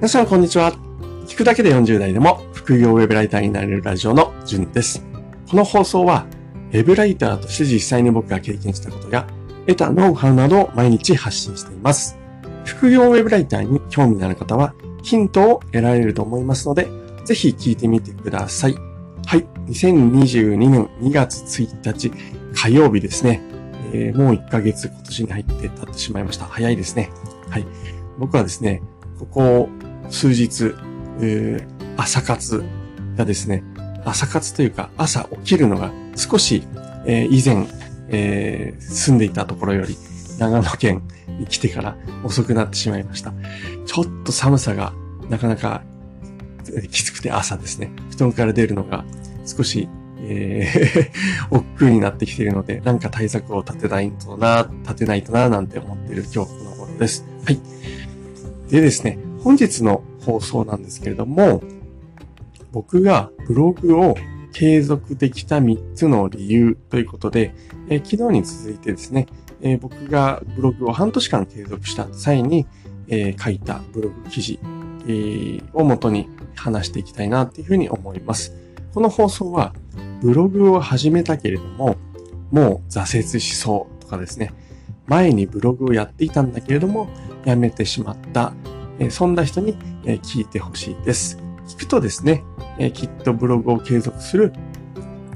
皆さんこんにちは。聞くだけで40代でも副業ウェブライターになれるラジオのじゅんです。この放送は、ウェブライターとして実際に僕が経験したことや、得たノウハウなどを毎日発信しています。副業ウェブライターに興味のある方は、ヒントを得られると思いますので、ぜひ聞いてみてください。はい。2022年2月1日火曜日ですね。えー、もう1ヶ月今年に入って経ってしまいました。早いですね。はい。僕はですね、ここ数日、えー、朝活がですね、朝活というか朝起きるのが少し、えー、以前、えー、住んでいたところより長野県に来てから遅くなってしまいました。ちょっと寒さがなかなかきつくて朝ですね、布団から出るのが少し、えー、億劫になってきているので、なんか対策を立てないとな、立てないとな、なんて思っている今日この頃です。はい。でですね、本日の放送なんですけれども、僕がブログを継続できた3つの理由ということで、えー、昨日に続いてですね、えー、僕がブログを半年間継続した際に、えー、書いたブログ記事、えー、を元に話していきたいなっていうふうに思います。この放送はブログを始めたけれども、もう挫折しそうとかですね、前にブログをやっていたんだけれども、やめてしまった、え、そんな人に、え、聞いてほしいです。聞くとですね、え、きっとブログを継続する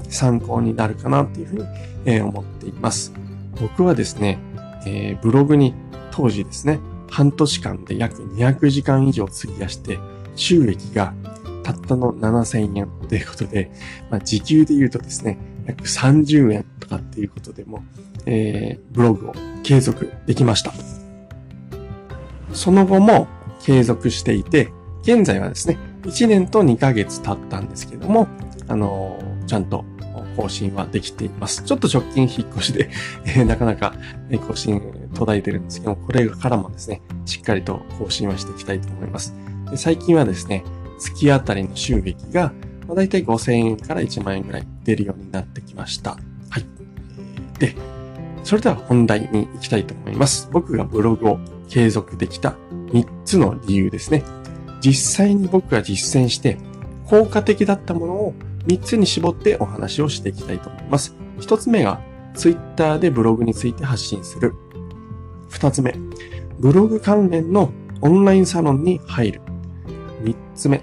参考になるかなっていうふうに、え思っています。僕はですね、えブログに当時ですね、半年間で約200時間以上費やして、収益がたったの7000円ということで、まあ、時給で言うとですね、約30円とかっていうことでも、えー、ブログを継続できました。その後も継続していて、現在はですね、1年と2ヶ月経ったんですけども、あの、ちゃんと更新はできています。ちょっと直近引っ越しで、え、なかなか更新途絶えてるんですけども、これからもですね、しっかりと更新はしていきたいと思います。で最近はですね、月あたりの収益が、まあ、大体5000円から1万円ぐらい出るようになってきました。はい。で、それでは本題に行きたいと思います。僕がブログを継続できた3つの理由ですね。実際に僕が実践して効果的だったものを3つに絞ってお話をしていきたいと思います。1つ目が Twitter でブログについて発信する。2つ目、ブログ関連のオンラインサロンに入る。3つ目、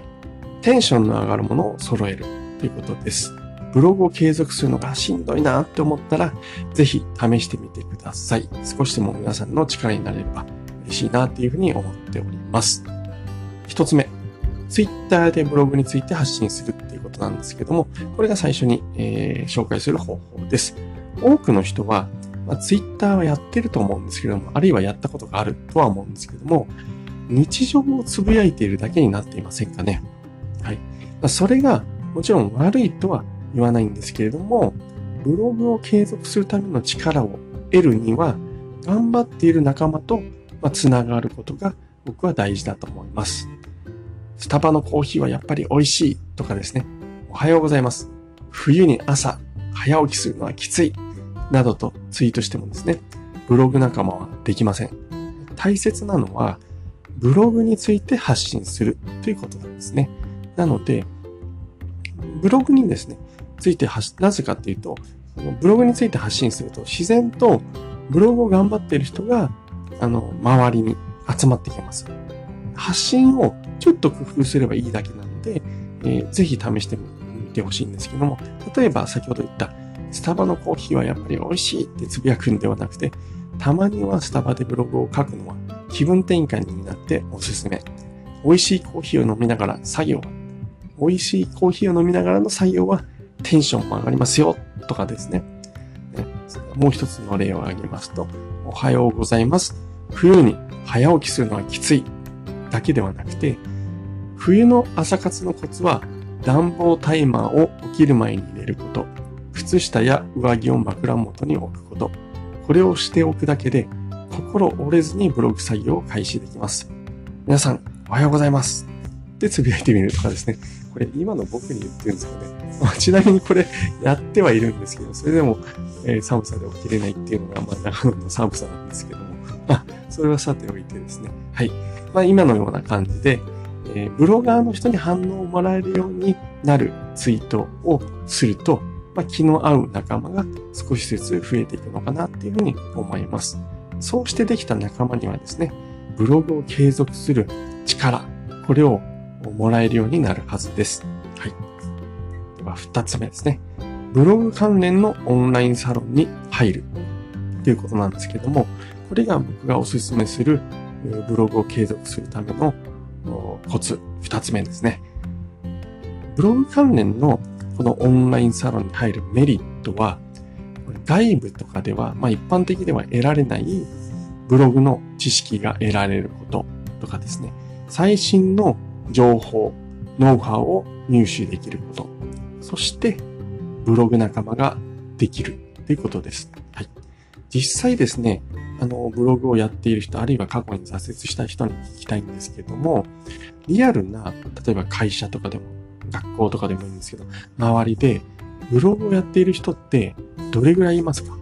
テンションの上がるものを揃えるということです。ブログを継続するのがしんどいなって思ったら、ぜひ試してみてください。少しでも皆さんの力になれれば嬉しいなっていうふうに思っております。一つ目、ツイッターでブログについて発信するっていうことなんですけども、これが最初に、えー、紹介する方法です。多くの人は、まあ、ツイッターはやってると思うんですけども、あるいはやったことがあるとは思うんですけども、日常をつぶやいているだけになっていませんかね。はい。まあ、それがもちろん悪いとは言わないんですけれども、ブログを継続するための力を得るには、頑張っている仲間とまあ、つながることが僕は大事だと思います。スタバのコーヒーはやっぱり美味しいとかですね。おはようございます。冬に朝早起きするのはきつい。などとツイートしてもですね、ブログ仲間はできません。大切なのは、ブログについて発信するということなんですね。なので、ブログにですね、ついて発、なぜかっていうと、ブログについて発信すると自然とブログを頑張っている人があの、周りに集まってきます。発信をちょっと工夫すればいいだけなので、えー、ぜひ試してみてほしいんですけども、例えば先ほど言った、スタバのコーヒーはやっぱり美味しいってつぶやくんではなくて、たまにはスタバでブログを書くのは気分転換になっておすすめ。美味しいコーヒーを飲みながら作業。美味しいコーヒーを飲みながらの作業はテンションも上がりますよとかですね。もう一つの例を挙げますと、おはようございます。冬に早起きするのはきついだけではなくて、冬の朝活のコツは暖房タイマーを起きる前に入れること、靴下や上着を枕元に置くこと、これをしておくだけで心折れずにブログ作業を開始できます。皆さん、おはようございます。で、つぶやいてみるとかですね。これ今の僕に言ってるんですよね。ま、ちなみにこれやってはいるんですけど、それでも、えー、寒さで起きれないっていうのが、まあ、長野の寒さなんですけども、まあ、それはさておいてですね。はい。まあ、今のような感じで、えー、ブロガーの人に反応をもらえるようになるツイートをすると、まあ、気の合う仲間が少しずつ増えていくのかなっていうふうに思います。そうしてできた仲間にはですね、ブログを継続する力、これをもらえるようになるはずです。はい。では、二つ目ですね。ブログ関連のオンラインサロンに入るということなんですけども、これが僕がおすすめするブログを継続するためのコツ、二つ目ですね。ブログ関連のこのオンラインサロンに入るメリットは、外部とかでは、まあ一般的では得られないブログの知識が得られることとかですね、最新の情報、ノウハウを入手できること、そしてブログ仲間ができるということです。はい。実際ですね、あの、ブログをやっている人、あるいは過去に挫折した人に聞きたいんですけども、リアルな、例えば会社とかでも、学校とかでもいいんですけど、周りで、ブログをやっている人ってどれぐらいいますか？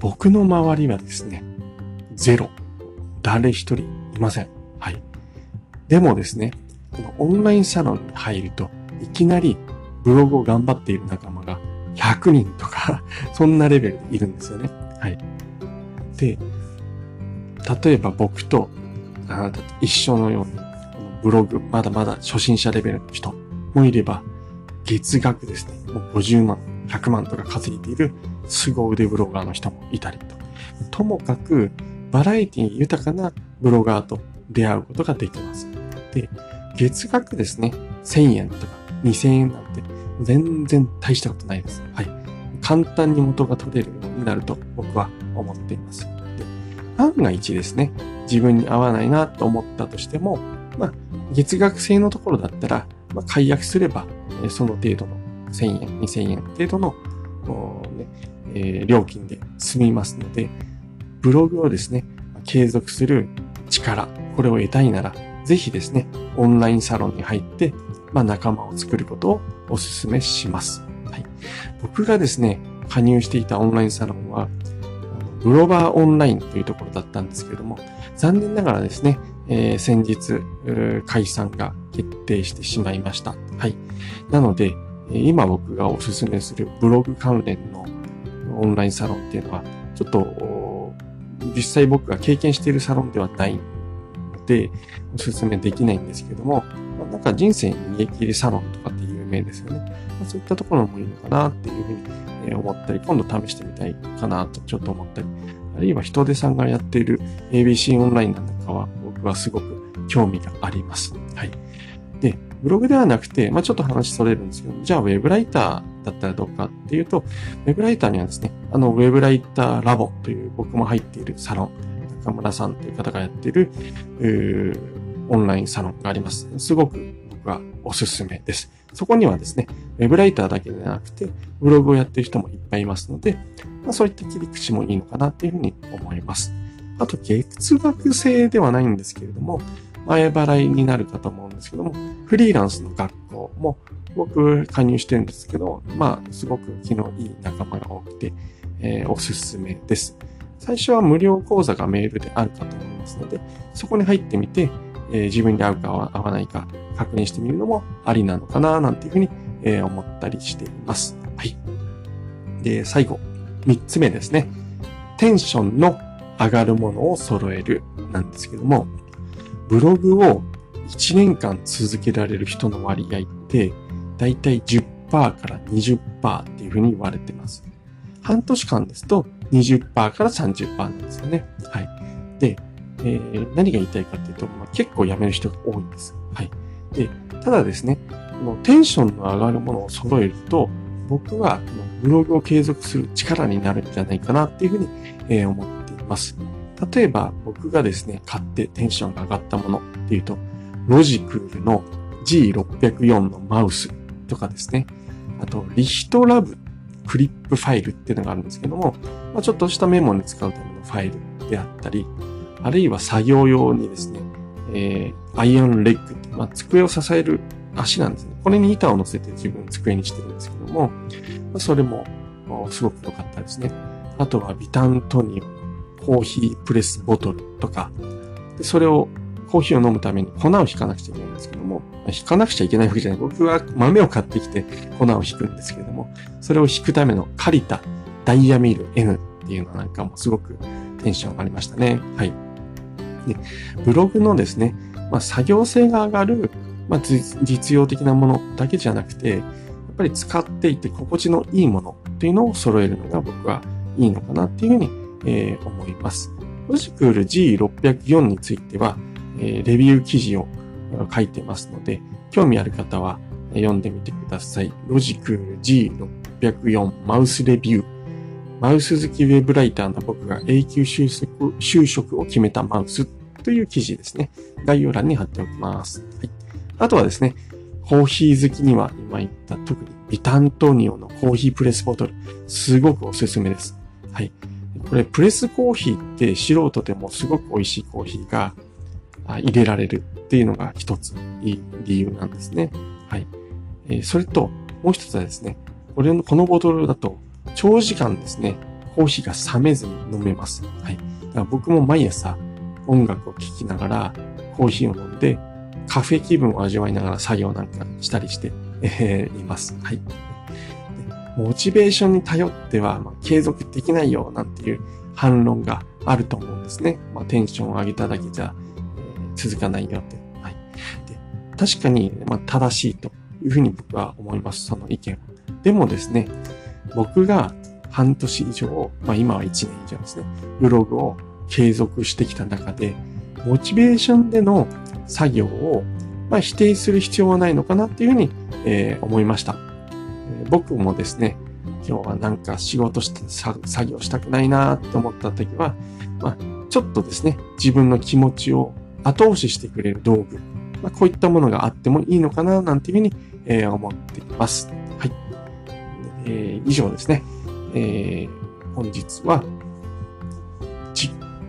僕の周りはですね、ゼロ。誰一人いません。はい。でもですね、このオンラインサロンに入ると、いきなりブログを頑張っている仲間が100人とか そんなレベルでいるんですよね。はい。で、例えば僕とあなたと一緒のように、ブログ、まだまだ初心者レベルの人もいれば、月額ですね、もう50万、100万とか稼いでいる凄腕ブロガーの人もいたりと。ともかく、バラエティ豊かなブロガーと出会うことができます。で、月額ですね、1000円とか2000円なんて全然大したことないです。はい。簡単に元が取れるようになると僕は思っています。で万が一ですね、自分に合わないなと思ったとしても、まあ、月額制のところだったら、まあ、解約すれば、えその程度の1000円、2000円程度の、ねえー、料金で済みますので、ブログをですね、継続する力、これを得たいなら、ぜひですね、オンラインサロンに入って、まあ、仲間を作ることをお勧めします。はい。僕がですね、加入していたオンラインサロンは、グローバーオンラインというところだったんですけれども、残念ながらですね、えー、先日、解散が決定してしまいました。はい。なので、今僕がお勧めするブログ関連のオンラインサロンっていうのは、ちょっと、実際僕が経験しているサロンではないので、お勧めできないんですけども、なんか人生に逃げ切りサロンとかって有名ですよね。ま、そういったところもいいのかなっていうふうにえ思ったり、今度試してみたいかなとちょっと思ったり、あるいは人手さんがやっている ABC オンラインなんかは僕はすごく興味があります。はい。で、ブログではなくて、まあ、ちょっと話それるんですけど、じゃあウェブライターだったらどうかっていうと、ウェブライターにはですね、あのウェブライターラボという僕も入っているサロン、中村さんという方がやっている、オンラインサロンがあります。すごく僕はおすすめです。そこにはですね、ウェブライターだけでなくて、ブログをやってる人もいっぱいいますので、まあ、そういった切り口もいいのかなっていうふうに思います。あと、月額制ではないんですけれども、前払いになるかと思うんですけども、フリーランスの学校も僕加入してるんですけど、まあ、すごく気のいい仲間が多くて、えー、おすすめです。最初は無料講座がメールであるかと思いますので、そこに入ってみて、えー、自分に合うか合わないか確認してみるのもありなのかな、なんていうふうに、えー、思ったりしています。はい。で、最後、三つ目ですね。テンションの上がるものを揃えるなんですけども、ブログを1年間続けられる人の割合って、だいたい10%から20%っていうふうに言われてます。半年間ですと20%から30%なんですよね。はい。で、えー、何が言いたいかっていうと、まあ、結構辞める人が多いんです。はい。で、ただですね、このテンションの上がるものを揃えると、僕はこのブログを継続する力になるんじゃないかなっていうふうに、えー、思っています。例えば僕がですね、買ってテンションが上がったものっていうと、ロジクールの G604 のマウスとかですね、あとリヒトラブクリップファイルっていうのがあるんですけども、まあ、ちょっとしたメモに使うためのファイルであったり、あるいは作業用にですね、えー、アイアンレッグ、まあ、机を支える足なんですね。これに板を乗せて自分机にしてるんですけども、まあ、それもすごく良かったですね。あとはビタントニオコーヒープレスボトルとか、でそれをコーヒーを飲むために粉を引かなくちゃいけないんですけども、引かなくちゃいけないわけじゃない。僕は豆を買ってきて粉を引くんですけれども、それを引くための借りたダイヤミール N っていうのなんかもすごくテンション上がりましたね。はい。で、ブログのですね、まあ、作業性が上がる、まあ、実用的なものだけじゃなくて、やっぱり使っていて心地のいいものっていうのを揃えるのが僕はいいのかなっていうふうに、えー、思います。ロジクール G604 については、えー、レビュー記事を書いてますので、興味ある方は読んでみてください。ロジクール G604 マウスレビュー。マウス好きウェブライターの僕が永久就職就職を決めたマウスという記事ですね。概要欄に貼っておきます。はい、あとはですね、コーヒー好きには今言った特にビタントニオのコーヒープレスボトル、すごくおすすめです。はい。これ、プレスコーヒーって素人でもすごく美味しいコーヒーが入れられるっていうのが一ついい理由なんですね。はい。え、それと、もう一つはですね、これの、このボトルだと、長時間ですね、コーヒーが冷めずに飲めます。はい。だから僕も毎朝音楽を聴きながらコーヒーを飲んで、カフェ気分を味わいながら作業なんかしたりして、えー、います。はい。モチベーションに頼っては、まあ、継続できないよなんていう反論があると思うんですね。まあ、テンションを上げただけじゃ、えー、続かないよって。はい。で確かに、まあ、正しいというふうに僕は思います。その意見は。でもですね、僕が半年以上、まあ今は1年以上ですね、ブログを継続してきた中で、モチベーションでの作業を、まあ、否定する必要はないのかなっていうふうに、えー、思いました。えー、僕もですね、今日はなんか仕事して作業したくないなって思った時は、まあ、ちょっとですね、自分の気持ちを後押ししてくれる道具、まあ、こういったものがあってもいいのかななんていうふうに、えー、思っています。えー、以上ですね。えー、本日は、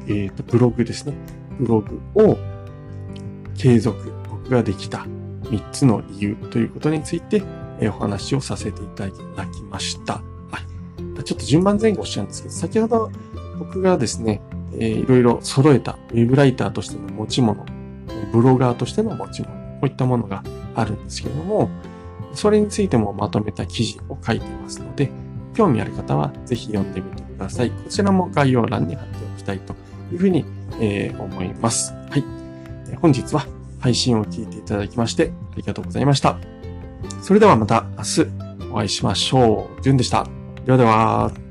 えっ、ー、と、ブログですね。ブログを継続、僕ができた3つの理由ということについて、えー、お話をさせていただきました。はい。ちょっと順番前後しちゃうんですけど、先ほど僕がですね、えー、いろいろ揃えたウェブライターとしての持ち物、ブロガーとしての持ち物、こういったものがあるんですけれども、それについてもまとめた記事を書いていますので、興味ある方はぜひ読んでみてください。こちらも概要欄に貼っておきたいというふうに、えー、思います。はい。本日は配信を聞いていただきましてありがとうございました。それではまた明日お会いしましょう。じゅんでした。ではでは。